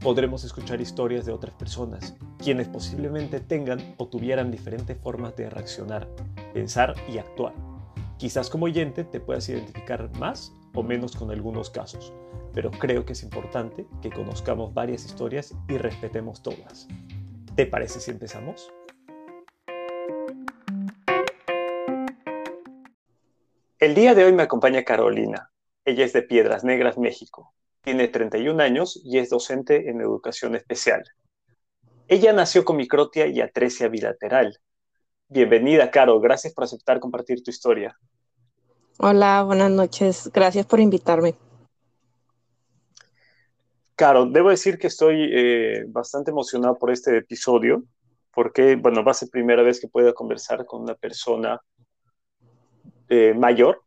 podremos escuchar historias de otras personas, quienes posiblemente tengan o tuvieran diferentes formas de reaccionar, pensar y actuar. Quizás como oyente te puedas identificar más o menos con algunos casos, pero creo que es importante que conozcamos varias historias y respetemos todas. ¿Te parece si empezamos? El día de hoy me acompaña Carolina. Ella es de Piedras Negras, México tiene 31 años y es docente en educación especial. Ella nació con microtia y atresia bilateral. Bienvenida, Caro. Gracias por aceptar compartir tu historia. Hola, buenas noches. Gracias por invitarme. Caro, debo decir que estoy eh, bastante emocionado por este episodio, porque, bueno, va a ser primera vez que pueda conversar con una persona eh, mayor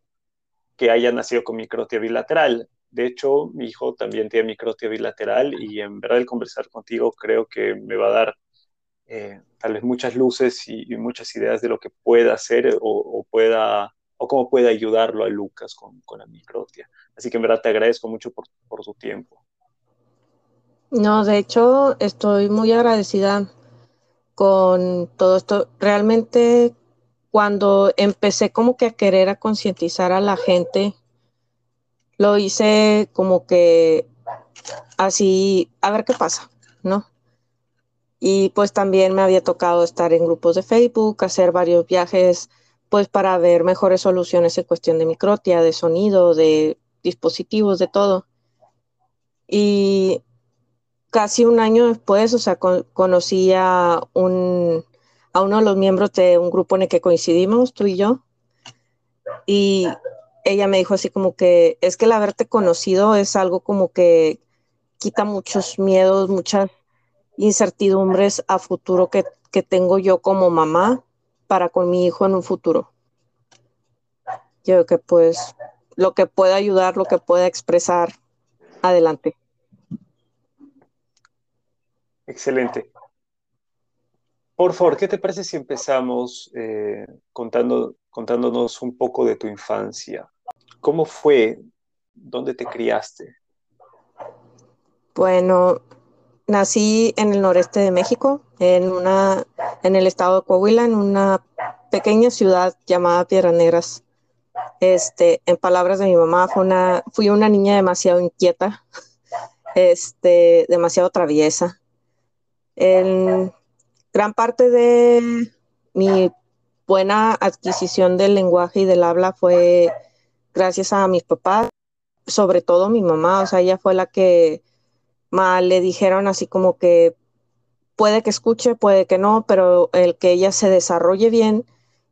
que haya nacido con microtia bilateral. De hecho, mi hijo también tiene microtia bilateral y en verdad el conversar contigo creo que me va a dar eh, tal vez muchas luces y, muchas ideas de lo que pueda hacer o, pueda o cómo puede ayudarlo a Lucas con, con, la microtia. Así que en verdad te agradezco mucho por, por tu tiempo. No, de hecho, estoy muy agradecida con todo esto. Realmente, cuando empecé como que a querer a concientizar a la gente lo hice como que así, a ver qué pasa, ¿no? Y pues también me había tocado estar en grupos de Facebook, hacer varios viajes, pues para ver mejores soluciones en cuestión de microtia, de sonido, de dispositivos, de todo. Y casi un año después, o sea, conocí a, a uno de los miembros de un grupo en el que coincidimos, tú y yo. Y ella me dijo así como que es que el haberte conocido es algo como que quita muchos miedos, muchas incertidumbres a futuro que, tengo yo como mamá para con mi hijo en un futuro. Yo que pues lo que pueda ayudar, lo que pueda expresar, adelante. Excelente. Por favor, ¿qué te parece si empezamos eh, contando, contándonos un poco de tu infancia? ¿Cómo fue? ¿Dónde te criaste? Bueno, nací en el noreste de México, en, una, en el estado de Coahuila, en una pequeña ciudad llamada Piedras Negras. Este, en palabras de mi mamá, fue una, fui una niña demasiado inquieta, este, demasiado traviesa. En gran parte de mi buena adquisición del lenguaje y del habla fue gracias a mis papás, sobre todo mi mamá, o sea, ella fue la que más le dijeron así como que puede que escuche, puede que no, pero el que ella se desarrolle bien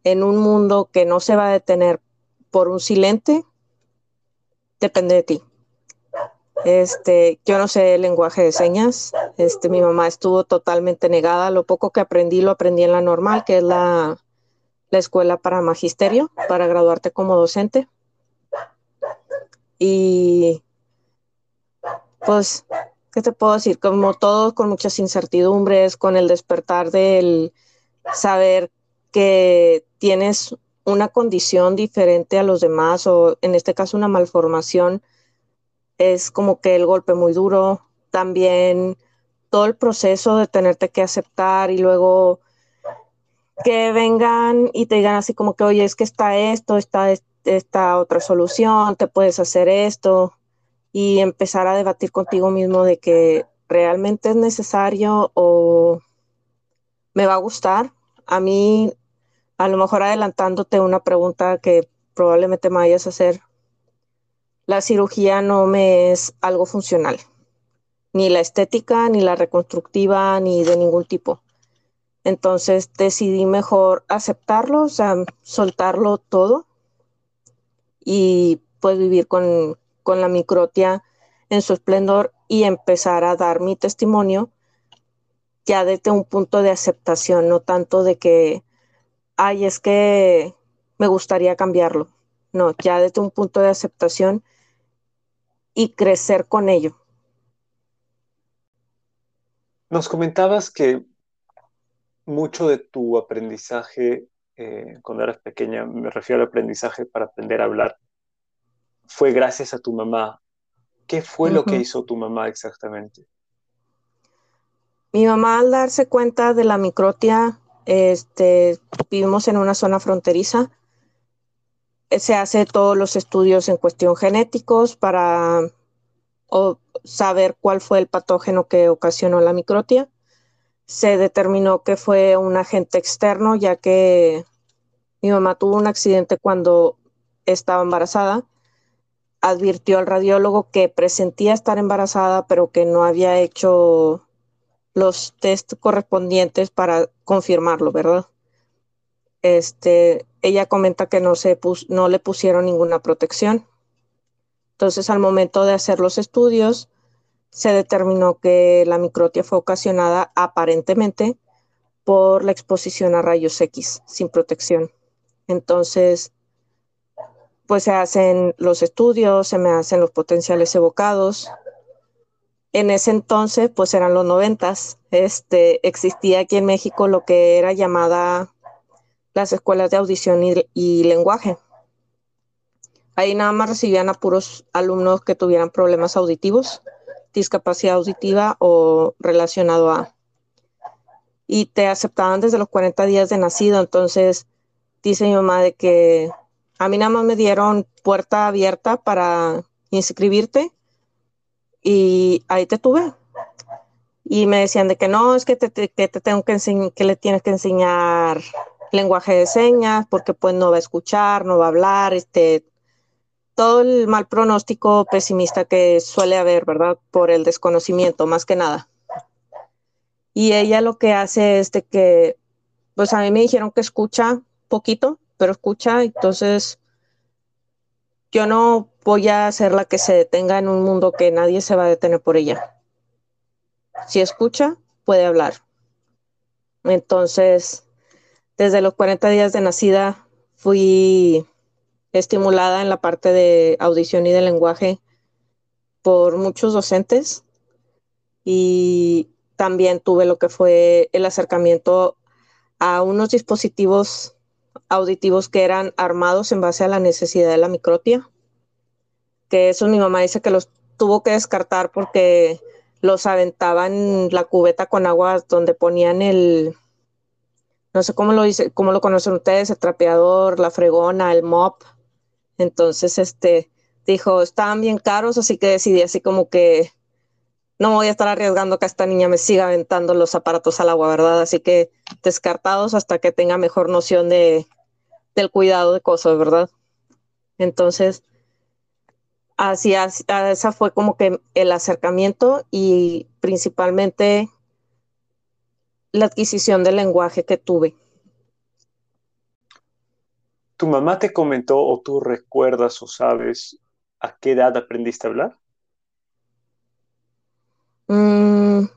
en un mundo que no se va a detener por un silente, depende de ti. Este, yo no sé el lenguaje de señas. Este, mi mamá estuvo totalmente negada. Lo poco que aprendí lo aprendí en la normal, que es la, la escuela para magisterio, para graduarte como docente. Y pues, ¿qué te puedo decir? Como todo, con muchas incertidumbres, con el despertar del saber que tienes una condición diferente a los demás o en este caso una malformación, es como que el golpe muy duro. También todo el proceso de tenerte que aceptar y luego que vengan y te digan así como que, oye, es que está esto, está esto esta otra solución, te puedes hacer esto y empezar a debatir contigo mismo de que realmente es necesario o me va a gustar. A mí, a lo mejor adelantándote una pregunta que probablemente me vayas a hacer, la cirugía no me es algo funcional, ni la estética, ni la reconstructiva, ni de ningún tipo. Entonces decidí mejor aceptarlo, o sea, soltarlo todo y pues vivir con, con la microtia en su esplendor y empezar a dar mi testimonio ya desde un punto de aceptación, no tanto de que, ay, es que me gustaría cambiarlo. No, ya desde un punto de aceptación y crecer con ello. Nos comentabas que mucho de tu aprendizaje eh, cuando eras pequeña, me refiero al aprendizaje para aprender a hablar, fue gracias a tu mamá. ¿Qué fue lo que hizo tu mamá exactamente? Mi mamá al darse cuenta de la microtia, este, vivimos en una zona fronteriza, se hace todos los estudios en cuestión genéticos para saber cuál fue el patógeno que ocasionó la microtia. Se determinó que fue un agente externo, ya que mi mamá tuvo un accidente cuando estaba embarazada. Advirtió al radiólogo que presentía estar embarazada, pero que no había hecho los test correspondientes para confirmarlo, ¿verdad? Este, ella comenta que no, se no le pusieron ninguna protección. Entonces, al momento de hacer los estudios, se determinó que la microtia fue ocasionada aparentemente por la exposición a rayos X sin protección. Entonces, pues se hacen los estudios, se me hacen los potenciales evocados, en ese entonces, pues eran los noventas, este, existía aquí en México lo que era llamada las escuelas de audición y, lenguaje. Ahí nada más recibían a puros alumnos que tuvieran problemas auditivos, discapacidad auditiva o relacionado a. Y te aceptaban desde los 40 días de nacido. Entonces, dice mi mamá de que a mí nada más me dieron puerta abierta para inscribirte y ahí te tuve. Y me decían de que no, es que te, que te tengo que enseñar, que le tienes que enseñar lenguaje de señas, porque pues no va a escuchar, no va a hablar, este, todo el mal pronóstico pesimista que suele haber, ¿verdad? Por el desconocimiento, más que nada. Y ella lo que hace es de que, pues a mí me dijeron que escucha poquito, pero escucha, entonces yo no voy a ser la que se detenga en un mundo que nadie se va a detener por ella. Si escucha, puede hablar. Entonces, desde los 40 días de nacida fui estimulada en la parte de audición y de lenguaje por muchos docentes y también tuve lo que fue el acercamiento a unos dispositivos auditivos que eran armados en base a la necesidad de la microtia que eso mi mamá dice que los tuvo que descartar porque los aventaban en la cubeta con agua donde ponían el, no sé cómo lo dice, cómo lo conocen ustedes, el trapeador, la fregona, el mop. Entonces, este, dijo, estaban bien caros, así que decidí así como que no voy a estar arriesgando que esta niña me siga aventando los aparatos al agua, ¿verdad? Así que descartados hasta que tenga mejor noción de, del cuidado de cosas, ¿verdad? Entonces, Así, esa fue como que el acercamiento y principalmente la adquisición del lenguaje que tuve. ¿Tu mamá te comentó o tú recuerdas o sabes a qué edad aprendiste a hablar? Mm,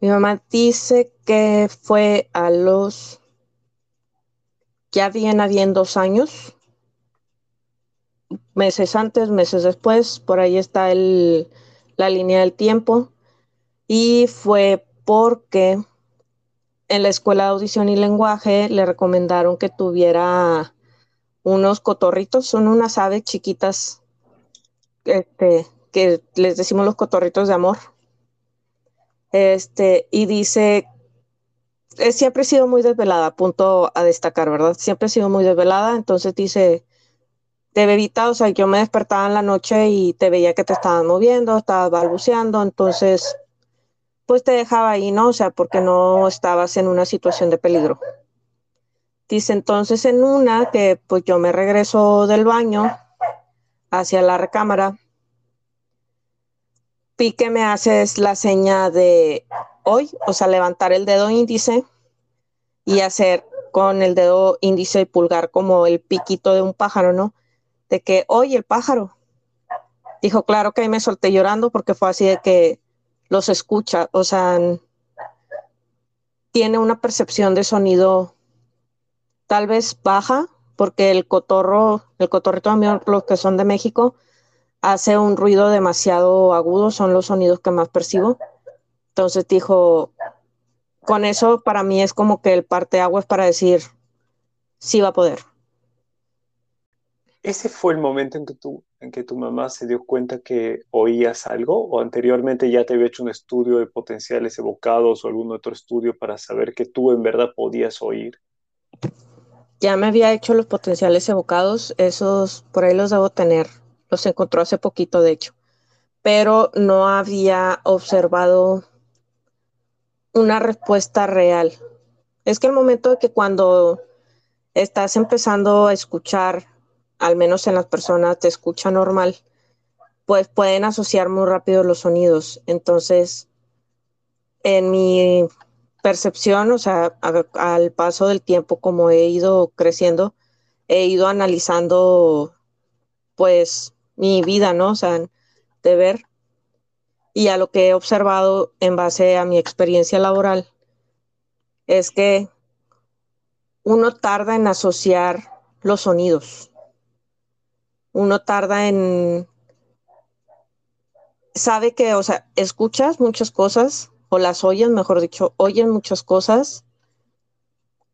mi mamá dice que fue a los, ya bien habían dos años, meses antes, meses después, por ahí está el, la línea del tiempo. Y fue porque en la escuela de audición y lenguaje le recomendaron que tuviera unos cotorritos, son unas aves chiquitas este, que les decimos los cotorritos de amor. Este, y dice, eh, siempre he sido muy desvelada, punto a destacar, ¿verdad? Siempre he sido muy desvelada, entonces dice, de bebita, o sea, yo me despertaba en la noche y te veía que te estabas moviendo, estabas balbuceando, entonces, pues te dejaba ahí, ¿no? O sea, porque no estabas en una situación de peligro. Dice entonces en una que pues yo me regreso del baño hacia la recámara, vi que me haces la seña de hoy, o sea, levantar el dedo índice y hacer con el dedo índice y pulgar como el piquito de un pájaro, ¿no? de que, oye, el pájaro. Dijo, claro que ahí me solté llorando porque fue así de que los escucha, o sea, tiene una percepción de sonido tal vez baja, porque el cotorro, el cotorrito también, los que son de México, hace un ruido demasiado agudo, son los sonidos que más percibo. Entonces dijo, con eso para mí es como que el parte agua es para decir, sí va a poder. ¿Ese fue el momento en que, tú, en que tu mamá se dio cuenta que oías algo? ¿O anteriormente ya te había hecho un estudio de potenciales evocados o algún otro estudio para saber que tú en verdad podías oír? Ya me había hecho los potenciales evocados, esos por ahí los debo tener, los encontró hace poquito de hecho, pero no había observado una respuesta real. Es que el momento de que cuando estás empezando a escuchar al menos en las personas de escucha normal, pues pueden asociar muy rápido los sonidos. Entonces, en mi percepción, o sea, al paso del tiempo, como he ido creciendo, he ido analizando, pues, mi vida, ¿no? O sea, de ver y a lo que he observado en base a mi experiencia laboral, es que uno tarda en asociar los sonidos uno tarda en... Sabe que, o sea, escuchas muchas cosas, o las oyes, mejor dicho, oyes muchas cosas,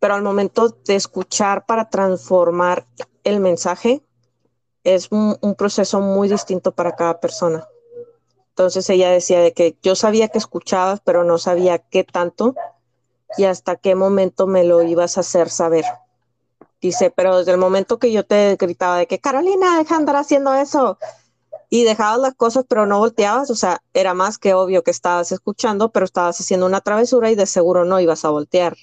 pero al momento de escuchar para transformar el mensaje, es un, proceso muy distinto para cada persona. Entonces ella decía de que yo sabía que escuchabas, pero no sabía qué tanto y hasta qué momento me lo ibas a hacer saber. Dice, pero desde el momento que yo te gritaba de que Carolina, deja de andar haciendo eso y dejabas las cosas pero no volteabas, o sea, era más que obvio que estabas escuchando, pero estabas haciendo una travesura y de seguro no ibas a voltear.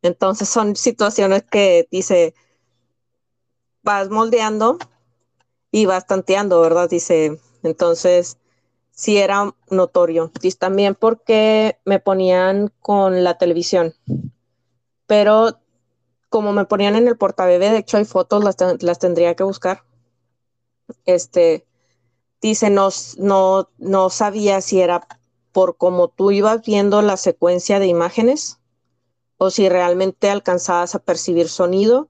Entonces son situaciones que dice, vas moldeando y tanteando, ¿verdad? Dice, entonces sí era notorio. Dice también porque me ponían con la televisión, pero como me ponían en el portabebé, de hecho hay fotos, las, tendría que buscar. Este, dice, no, no, no sabía si era por cómo tú ibas viendo la secuencia de imágenes o si realmente alcanzabas a percibir sonido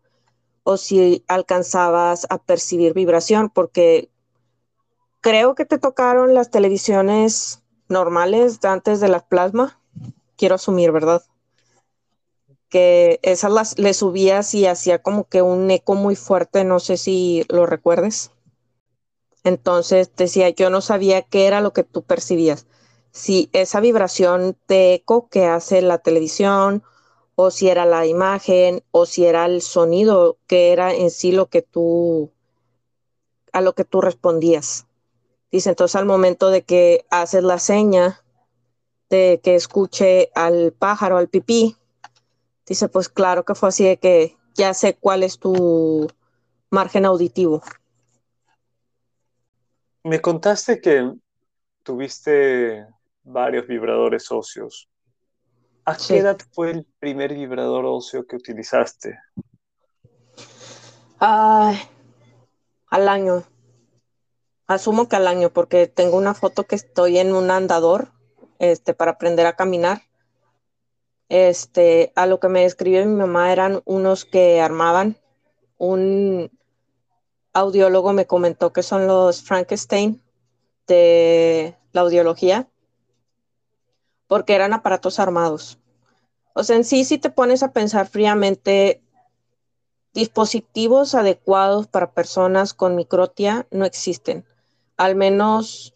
o si alcanzabas a percibir vibración, porque creo que te tocaron las televisiones normales antes de las plasma, quiero asumir, ¿verdad? que esas las le subías y hacía como que un eco muy fuerte, no sé si lo recuerdes. Entonces decía, yo no sabía qué era lo que tú percibías. Si esa vibración de eco que hace la televisión, o si era la imagen, o si era el sonido que era en sí lo que tú, a lo que tú respondías. Dice, entonces al momento de que haces la seña de que escuche al pájaro, al pipí, Dice, pues claro que fue así de que ya sé cuál es tu margen auditivo. Me contaste que tuviste varios vibradores óseos. ¿A qué edad fue el primer vibrador óseo que utilizaste? al año. Asumo que al año, porque tengo una foto que estoy en un andador este, para aprender a caminar este, a lo que me describió mi mamá eran unos que armaban. Un audiólogo me comentó que son los Frankenstein de la audiología, porque eran aparatos armados. O sea, en sí, si te pones a pensar fríamente, dispositivos adecuados para personas con microtia no existen, al menos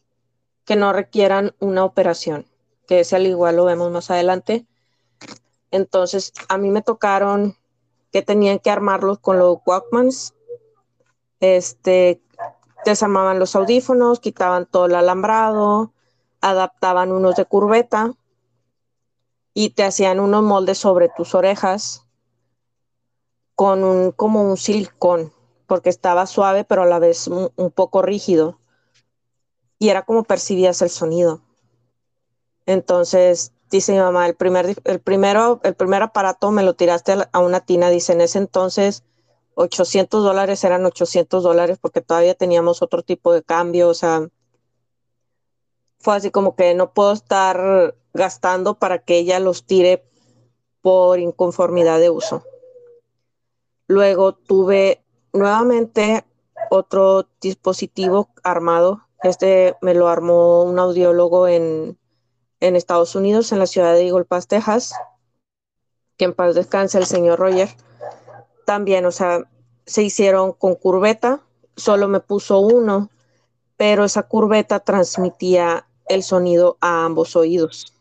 que no requieran una operación, que ese al igual lo vemos más adelante entonces, a mí me tocaron que tenían que armarlos con los Walkmans. Este, desarmaban los audífonos, quitaban todo el alambrado, adaptaban unos de curveta y te hacían unos moldes sobre tus orejas con un como un silicón, porque estaba suave pero a la vez un, poco rígido. Y era como percibías el sonido. Entonces, dice mi mamá, el primer, el primero, el primer aparato me lo tiraste a una tina, dice, en ese entonces 800 dólares eran 800 dólares porque todavía teníamos otro tipo de cambio, o sea, fue así como que no puedo estar gastando para que ella los tire por inconformidad de uso. Luego tuve nuevamente otro dispositivo armado. Este me lo armó un audiólogo en, Estados Unidos, en la ciudad de Eagle Texas. Que en paz descanse el señor Roger. También, o sea, se hicieron con curveta, solo me puso uno, pero esa curveta transmitía el sonido a ambos oídos.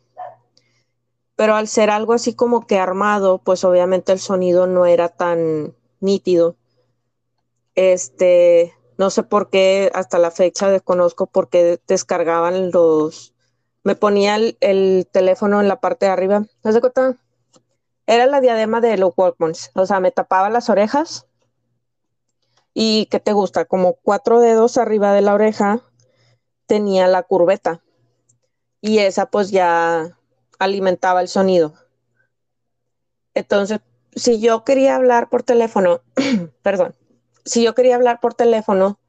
Pero al ser algo así como que armado, pues obviamente el sonido no era tan nítido. Este, no sé por qué, hasta la fecha desconozco por qué descargaban los. Me ponía el, teléfono en la parte de arriba. ¿No se cuenta? Era la diadema de los Walkmans. O sea, me tapaba las orejas. Y ¿qué te gusta? Como cuatro dedos arriba de la oreja tenía la curveta. Y esa pues ya alimentaba el sonido. Entonces, si yo quería hablar por teléfono, perdón, si yo quería hablar por teléfono,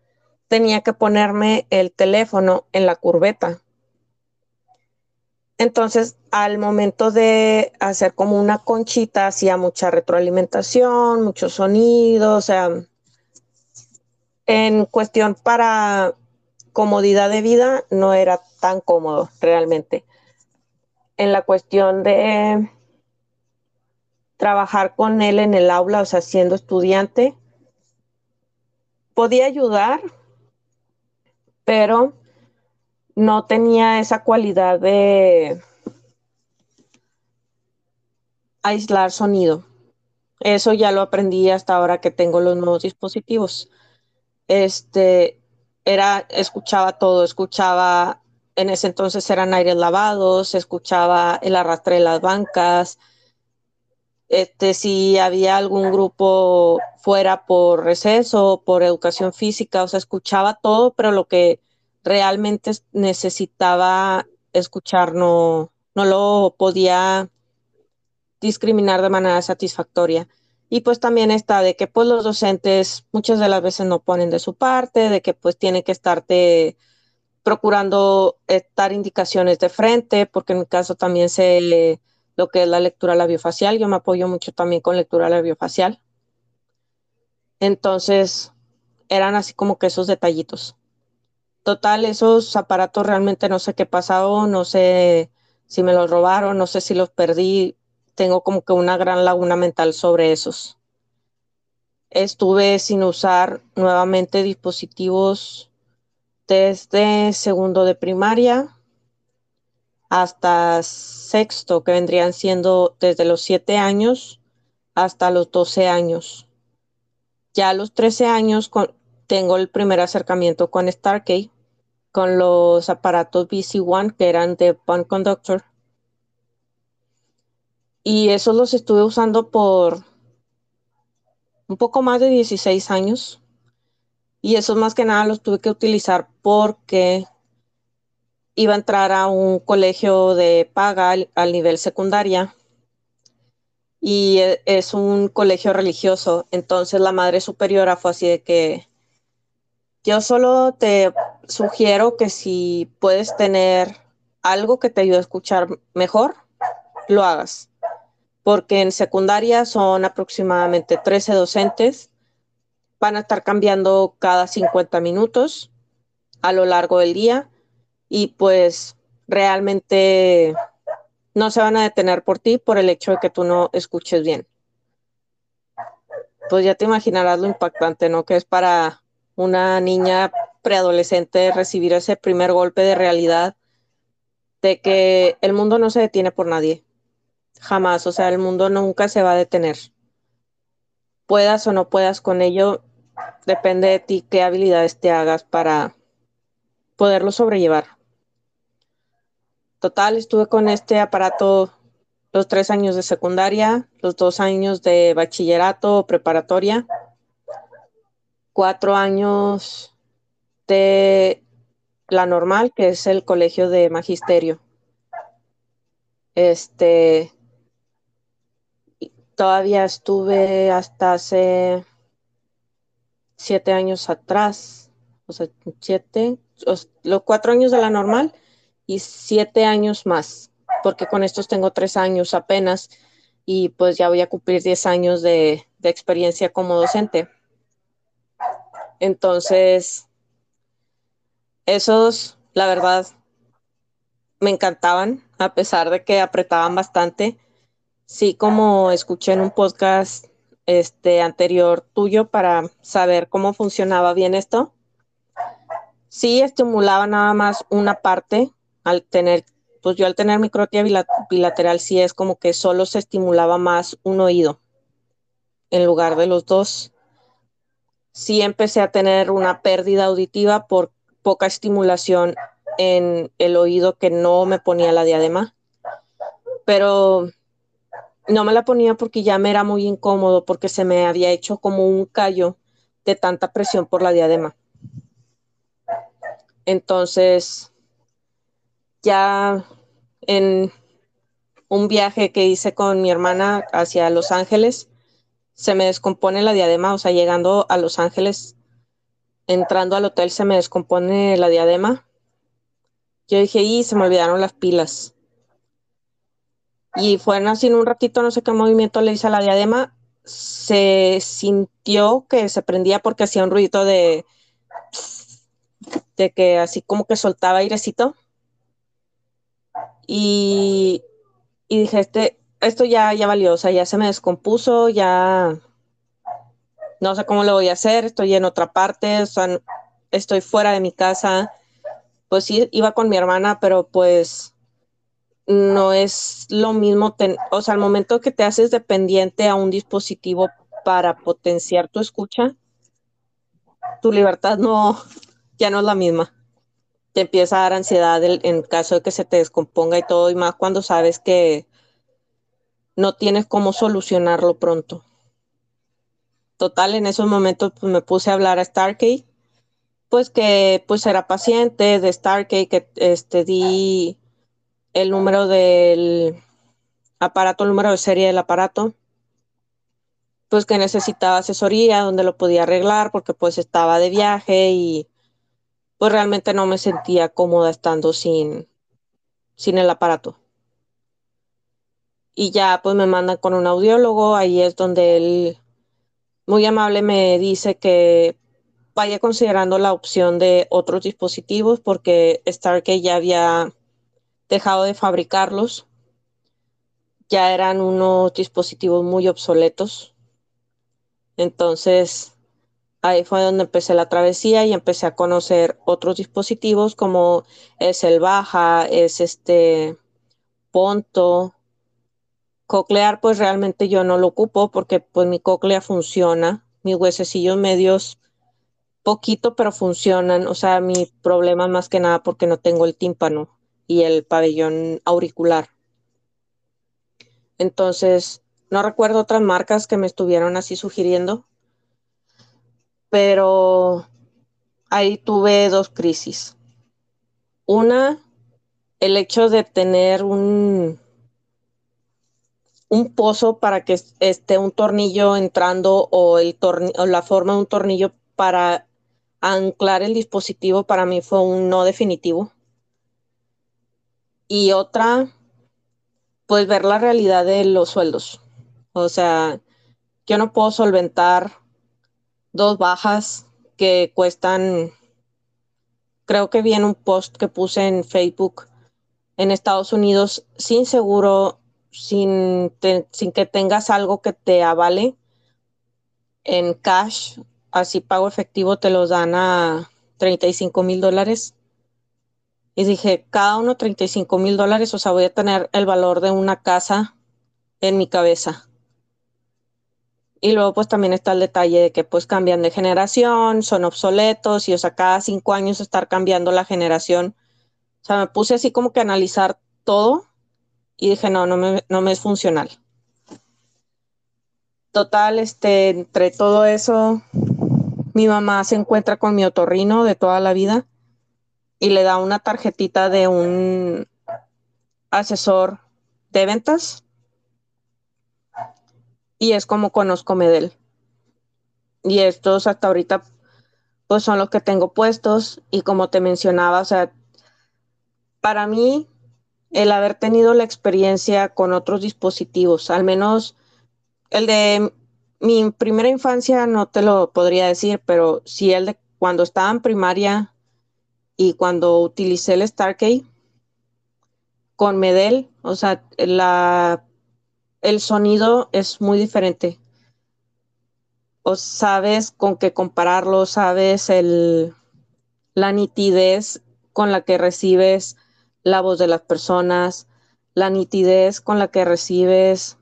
tenía que ponerme el teléfono en la curveta. Entonces, al momento de hacer como una conchita, hacía mucha retroalimentación, mucho sonido, o sea, en cuestión para comodidad de vida, no era tan cómodo realmente. En la cuestión de trabajar con él en el aula, o sea, siendo estudiante, podía ayudar, pero no tenía esa cualidad de aislar sonido. Eso ya lo aprendí hasta ahora que tengo los nuevos dispositivos. Este era, escuchaba todo, escuchaba, en ese entonces eran aires lavados, escuchaba el arrastre de las bancas, este, si había algún grupo fuera por receso, por educación física, o sea, escuchaba todo, pero lo que realmente necesitaba escuchar no, no lo podía discriminar de manera satisfactoria. Y pues también está de que pues los docentes muchas de las veces no ponen de su parte, de que pues tiene que estarte procurando estar indicaciones de frente, porque en mi caso también se lo que es la lectura labiofacial. Yo me apoyo mucho también con lectura labiofacial. Entonces, eran así como que esos detallitos. Total, esos aparatos realmente no sé qué pasó, no sé si me los robaron, no sé si los perdí. Tengo como que una gran laguna mental sobre esos. Estuve sin usar nuevamente dispositivos desde segundo de primaria hasta sexto, que vendrían siendo desde los siete años hasta los doce años. Ya a los trece años tengo el primer acercamiento con Starkey, con los aparatos BC1 que eran de Bond Conductor. Y esos los estuve usando por un poco más de 16 años. Y esos más que nada los tuve que utilizar porque iba a entrar a un colegio de paga al, nivel secundaria y e, es un colegio religioso. Entonces la madre superiora fue así de que yo solo te sugiero que si puedes tener algo que te ayude a escuchar mejor, lo hagas. Porque en secundaria son aproximadamente 13 docentes. Van a estar cambiando cada 50 minutos a lo largo del día y pues realmente no se van a detener por ti por el hecho de que tú no escuches bien. Pues ya te imaginarás lo impactante, ¿no? Que es para una niña preadolescente recibir ese primer golpe de realidad de que el mundo no se detiene por nadie. Jamás, o sea, el mundo nunca se va a detener. Puedas o no puedas con ello, depende de ti qué habilidades te hagas para poderlo sobrellevar. Total, estuve con este aparato los tres años de secundaria, los dos años de bachillerato o preparatoria, cuatro años de la normal, que es el colegio de magisterio. Este, todavía estuve hasta hace siete años atrás, o sea, siete, los cuatro años de la normal y siete años más, porque con estos tengo tres años apenas y pues ya voy a cumplir 10 años de, de experiencia como docente. Entonces, esos, la verdad, me encantaban, a pesar de que apretaban bastante. Sí, como escuché en un podcast este anterior tuyo para saber cómo funcionaba bien esto. Sí, estimulaba nada más una parte al tener, pues yo al tener microtia bilateral sí es como que solo se estimulaba más un oído en lugar de los dos. Sí empecé a tener una pérdida auditiva por poca estimulación en el oído que no me ponía la diadema, pero no me la ponía porque ya me era muy incómodo, porque se me había hecho como un callo de tanta presión por la diadema. Entonces, ya en un viaje que hice con mi hermana hacia Los Ángeles, se me descompone la diadema, o sea, llegando a Los Ángeles, entrando al hotel, se me descompone la diadema. Yo dije, y se me olvidaron las pilas. Y fueron así en un ratito, no sé qué movimiento le hice a la diadema, se sintió que se prendía porque hacía un ruido de, de que así como que soltaba airecito. Y, y dije, este, esto ya, ya valió, o sea, ya se me descompuso, ya no sé cómo lo voy a hacer, estoy en otra parte, o sea, estoy fuera de mi casa. Pues sí, iba con mi hermana, pero pues no es lo mismo, o sea, al momento que te haces dependiente a un dispositivo para potenciar tu escucha, tu libertad no, ya no es la misma. Te empieza a dar ansiedad en caso de que se te descomponga y todo, y más cuando sabes que no tienes cómo solucionarlo pronto. Total, en esos momentos pues, me puse a hablar a Starkey, pues que pues era paciente de Starkey, que este, di el número del aparato, el número de serie del aparato, pues que necesitaba asesoría, donde lo podía arreglar, porque pues estaba de viaje y pues realmente no me sentía cómoda estando sin, sin el aparato. Y ya pues me mandan con un audiólogo, ahí es donde él muy amable me dice que vaya considerando la opción de otros dispositivos porque Starkey ya había dejado de fabricarlos. Ya eran unos dispositivos muy obsoletos. Entonces, ahí fue donde empecé la travesía y empecé a conocer otros dispositivos como es el Baja, es este Ponto. Coclear, pues realmente yo no lo ocupo porque pues mi cóclea funciona, mis huesecillos medios poquito, pero funcionan. O sea, mi problema más que nada porque no tengo el tímpano y el pabellón auricular. Entonces, no recuerdo otras marcas que me estuvieron así sugiriendo, pero ahí tuve dos crisis. Una, el hecho de tener un, un pozo para que esté un tornillo entrando o, el o la forma de un tornillo para anclar el dispositivo para mí fue un no definitivo y otra, pues ver la realidad de los sueldos. O sea, yo no puedo solventar dos bajas que cuestan, creo que vi un post que puse en Facebook en Estados Unidos sin seguro, sin, sin que tengas algo que te avale en cash, así pago efectivo, te los dan a 35 mil dólares y dije, cada uno 35 mil dólares, o sea, voy a tener el valor de una casa en mi cabeza. Y luego pues también está el detalle de que pues cambian de generación, son obsoletos y o sea, cada cinco años estar cambiando la generación. O sea, me puse así como que analizar todo y dije, no, no me, no me es funcional. Total, este, entre todo eso, mi mamá se encuentra con mi otorrino de toda la vida y le da una tarjetita de un asesor de ventas y es como conozco Medel. Y estos hasta ahorita pues son los que tengo puestos y como te mencionaba, o sea, para mí el haber tenido la experiencia con otros dispositivos, al menos el de mi primera infancia no te lo podría decir, pero sí el de cuando estaba en primaria y cuando utilicé el Starkey con Medel, o sea, la, el sonido es muy diferente. O sabes con qué compararlo, sabes el, la nitidez con la que recibes la voz de las personas, la nitidez con la que recibes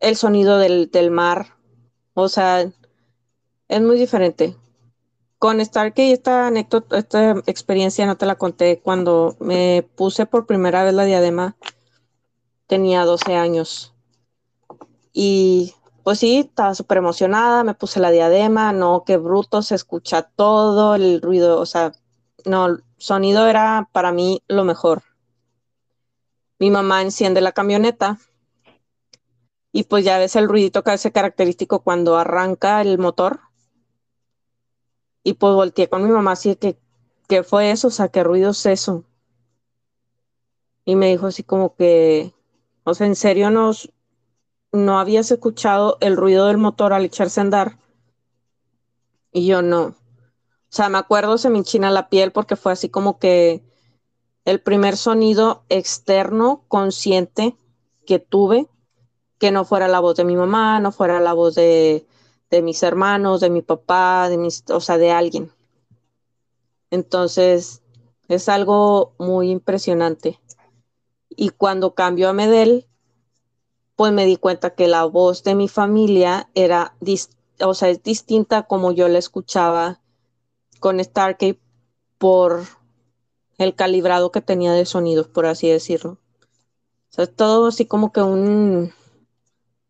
el sonido del, mar. O sea, es muy diferente. Con Starkey, esta anécdota, esta experiencia no te la conté cuando me puse por primera vez la diadema. Tenía 12 años. Y pues sí, estaba súper emocionada, me puse la diadema, no, qué bruto, se escucha todo, el ruido, o sea, no, sonido era para mí lo mejor. Mi mamá enciende la camioneta y pues ya ves el ruidito que hace característico cuando arranca el motor. Y pues volteé con mi mamá así que, ¿qué fue eso? O sea, ¿qué ruido es eso? Y me dijo así como que, o sea, ¿en serio nos, no habías escuchado el ruido del motor al echarse a andar? Y yo no. O sea, me acuerdo, se me enchina la piel porque fue así como que el primer sonido externo consciente que tuve, que no fuera la voz de mi mamá, no fuera la voz de, de mis hermanos, de mi papá, de mis, o sea, de alguien. Entonces, es algo muy impresionante. Y cuando cambió a Medel, pues me di cuenta que la voz de mi familia era, o sea, es distinta como yo la escuchaba con Starkey por el calibrado que tenía de sonidos, por así decirlo. O sea, es todo así como que un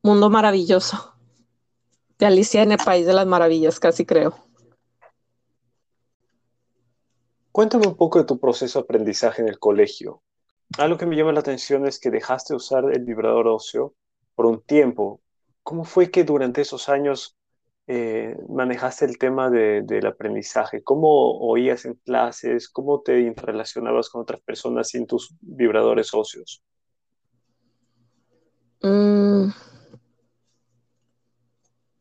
mundo maravilloso. De Alicia en el País de las Maravillas, casi creo. Cuéntame un poco de tu proceso de aprendizaje en el colegio. Algo que me llama la atención es que dejaste usar el vibrador óseo por un tiempo. ¿Cómo fue que durante esos años eh, manejaste el tema del aprendizaje? ¿Cómo oías en clases? ¿Cómo te relacionabas con otras personas sin tus vibradores óseos? Mm.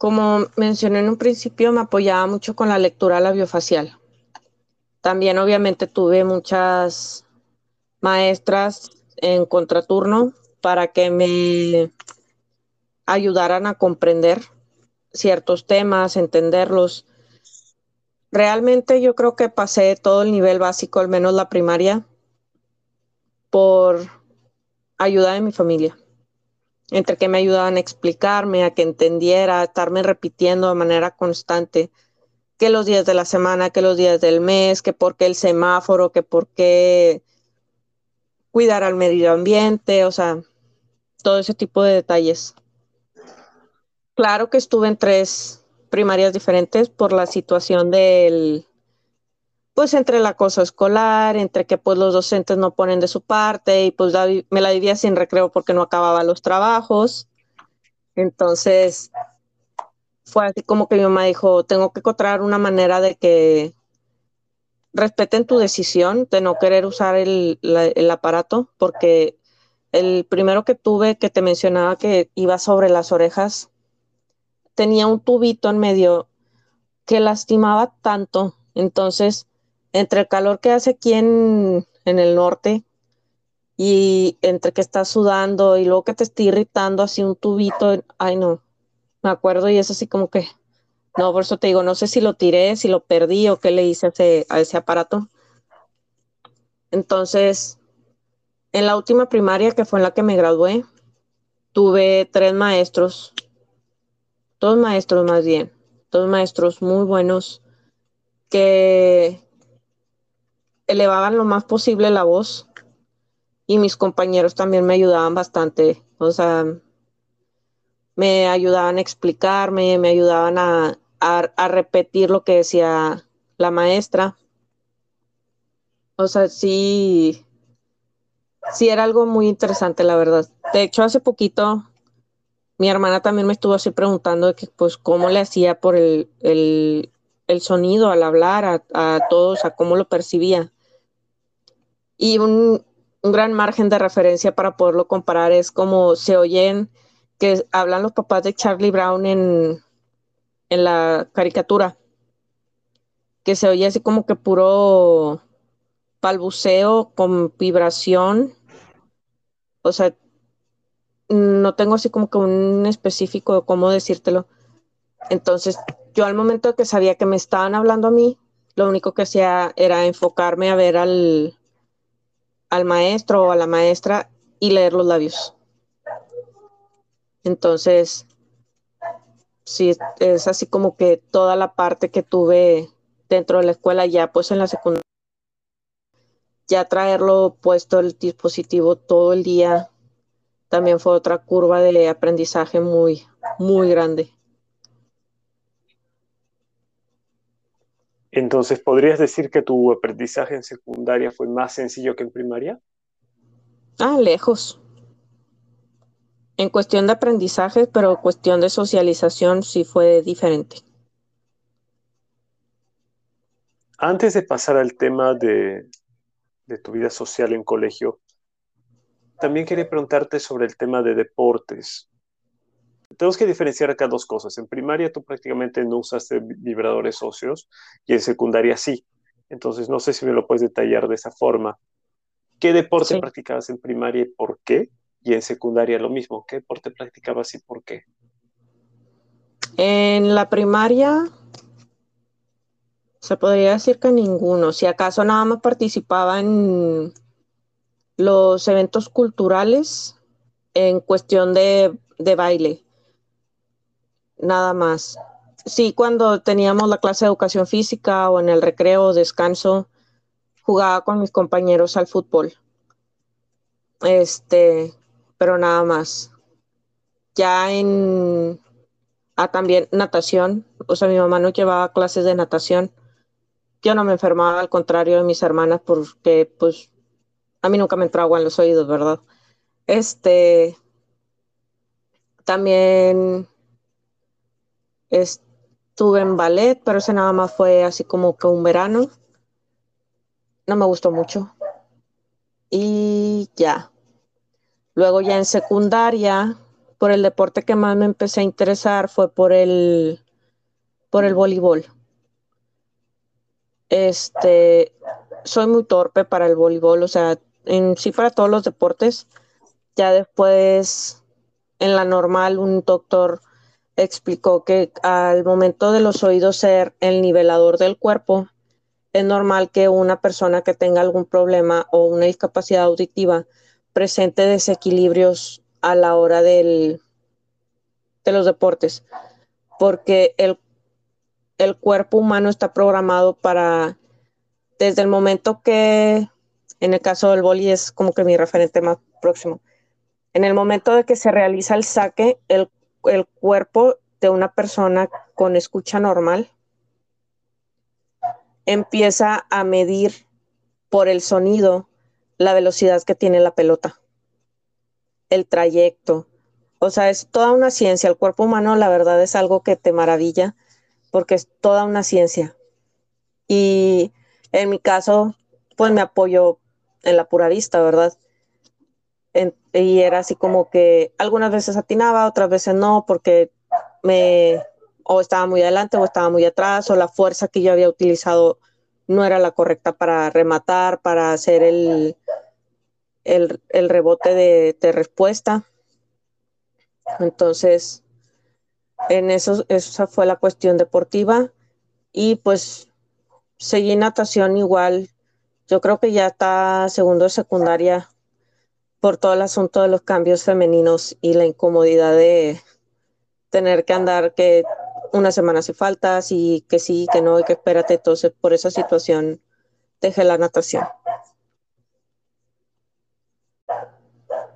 Como mencioné en un principio, me apoyaba mucho con la lectura labiofacial. También obviamente tuve muchas maestras en contraturno para que me ayudaran a comprender ciertos temas, entenderlos. Realmente yo creo que pasé todo el nivel básico, al menos la primaria, por ayuda de mi familia. Entre que me ayudaban a explicarme, a que entendiera, a estarme repitiendo de manera constante que los días de la semana, que los días del mes, que por qué el semáforo, que por qué cuidar al medio ambiente, o sea, todo ese tipo de detalles. Claro que estuve en tres primarias diferentes por la situación del, pues entre el acoso escolar, entre que pues los docentes no ponen de su parte y pues me la vivía sin recreo porque no acababa los trabajos. Entonces, fue así como que mi mamá dijo, tengo que encontrar una manera de que respeten tu decisión de no querer usar el, el aparato, porque el primero que tuve que te mencionaba que iba sobre las orejas, tenía un tubito en medio que lastimaba tanto. Entonces, entre el calor que hace aquí en, el norte y entre que estás sudando y luego que te está irritando así un tubito, ay no, me acuerdo y es así como que, no, por eso te digo, no sé si lo tiré, si lo perdí o qué le hice a ese, a ese aparato. Entonces, en la última primaria, que fue en la que me gradué, tuve tres maestros todos maestros más bien, todos maestros muy buenos que elevaban lo más posible la voz y mis compañeros también me ayudaban bastante, o sea, me ayudaban a explicarme, me ayudaban a, a, repetir lo que decía la maestra. O sea, sí, sí era algo muy interesante, la verdad. De hecho, hace poquito mi hermana también me estuvo así preguntando que, pues, cómo le hacía por el, sonido al hablar a, todos, a cómo lo percibía. Y un, un gran margen de referencia para poderlo comparar. Es como se oyen que hablan los papás de Charlie Brown en, en la caricatura, que se oye así como que puro balbuceo con vibración. O sea, no tengo así como que un específico cómo decírtelo. Entonces, yo al momento que sabía que me estaban hablando a mí, lo único que hacía era enfocarme a ver al, al maestro o a la maestra y leer los labios. Entonces, sí, es así como que toda la parte que tuve dentro de la escuela, ya pues en la secundaria, ya traerlo puesto el dispositivo todo el día, también fue otra curva de aprendizaje muy, muy grande. Entonces, ¿podrías decir que tu aprendizaje en secundaria fue más sencillo que en primaria? Ah, lejos. En cuestión de aprendizaje, pero cuestión de socialización sí fue diferente. Antes de pasar al tema de, de tu vida social en colegio, también quería preguntarte sobre el tema de deportes tenemos que diferenciar acá dos cosas. En primaria tú prácticamente no usaste vibradores óseos y en secundaria sí. Entonces no sé si me lo puedes detallar de esa forma. ¿Qué deporte practicabas en primaria y por qué? Y en secundaria lo mismo. ¿Qué deporte practicabas y por qué? En la primaria se podría decir que ninguno. Si acaso nada más participaba en los eventos culturales en cuestión de, de baile nada más. Sí, cuando teníamos la clase de educación física o en el recreo o descanso, jugaba con mis compañeros al fútbol. Este, pero nada más. Ya en ah, también natación, o sea, mi mamá no llevaba clases de natación. Yo no me enfermaba, al contrario de mis hermanas, porque pues a mí nunca me entraba agua en los oídos, ¿verdad? Este, también Estuve en ballet, pero ese nada más fue así como que un verano. No me gustó mucho. Y ya. Luego ya en secundaria, por el deporte que más me empecé a interesar fue por el por el voleibol. Este, soy muy torpe para el voleibol, o sea, en sí para todos los deportes. Ya después en la normal un doctor explicó que al momento de los oídos ser el nivelador del cuerpo, es normal que una persona que tenga algún problema o una discapacidad auditiva presente desequilibrios a la hora del, de los deportes, porque el, el cuerpo humano está programado para, desde el momento que, en el caso del boli es como que mi referente más próximo, en el momento de que se realiza el saque, el el cuerpo de una persona con escucha normal empieza a medir por el sonido la velocidad que tiene la pelota, el trayecto. O sea, es toda una ciencia. El cuerpo humano, la verdad, es algo que te maravilla porque es toda una ciencia. Y en mi caso, pues me apoyo en la pura vista, ¿verdad? Y era así como que algunas veces atinaba, otras veces no, porque me o estaba muy adelante o estaba muy atrás, o la fuerza que yo había utilizado no era la correcta para rematar, para hacer el, el, rebote de, de, respuesta. Entonces, en eso, esa fue la cuestión deportiva. Y pues seguí natación igual. Yo creo que ya está segundo de secundaria por todo el asunto de los cambios femeninos y la incomodidad de tener que andar que una semana si faltas y que sí, que no y que espérate. Entonces, por esa situación dejé la natación.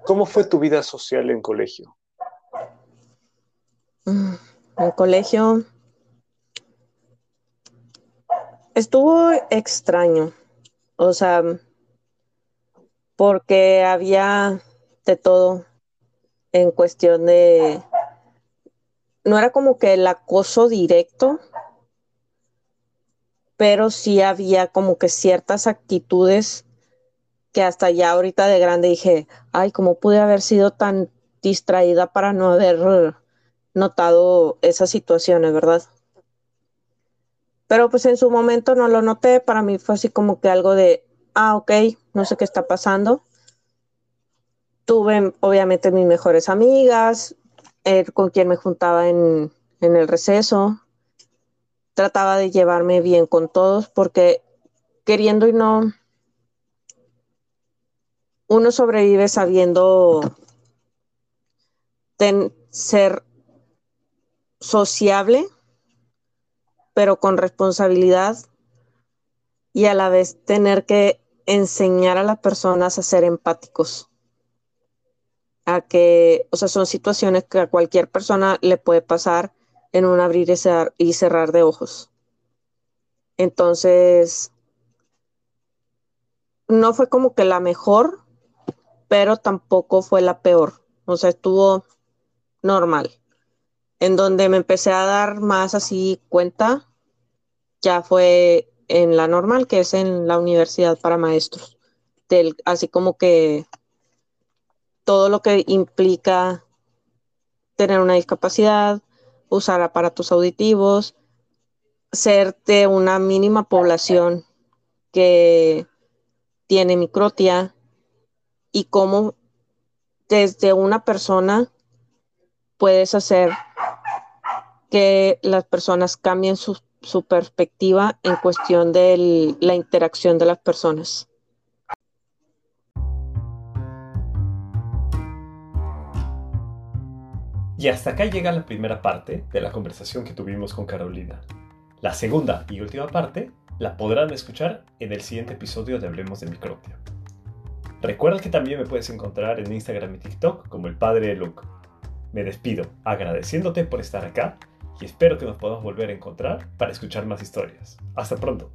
¿Cómo fue tu vida social en colegio? Mm, en colegio estuvo extraño. O sea, porque había de todo en cuestión de, no era como que el acoso directo, pero sí había como que ciertas actitudes que hasta ya ahorita de grande dije, ay, ¿cómo pude haber sido tan distraída para no haber notado esas situaciones, verdad? Pero pues en su momento no lo noté, para mí fue así como que algo de, ah, ok, no sé qué está pasando. Tuve obviamente mis mejores amigas, eh, con quien me juntaba en, en el receso. Trataba de llevarme bien con todos porque queriendo y no, uno sobrevive sabiendo ser sociable, pero con responsabilidad y a la vez tener que enseñar a las personas a ser empáticos. A que, o sea, son situaciones que a cualquier persona le puede pasar en un abrir y cerrar de ojos. Entonces, no fue como que la mejor, pero tampoco fue la peor. O sea, estuvo normal. En donde me empecé a dar más así cuenta, ya fue en la normal, que es en la universidad para maestros. Del, así como que todo lo que implica tener una discapacidad, usar aparatos auditivos, ser de una mínima población que tiene microtia y cómo desde una persona puedes hacer que las personas cambien su, perspectiva en cuestión de la interacción de las personas. Y hasta acá llega la primera parte de la conversación que tuvimos con Carolina. La segunda y última parte la podrán escuchar en el siguiente episodio de Hablemos de Micropia. Recuerda que también me puedes encontrar en Instagram y TikTok como el padre de Luke. Me despido agradeciéndote por estar acá y espero que nos podamos volver a encontrar para escuchar más historias. Hasta pronto.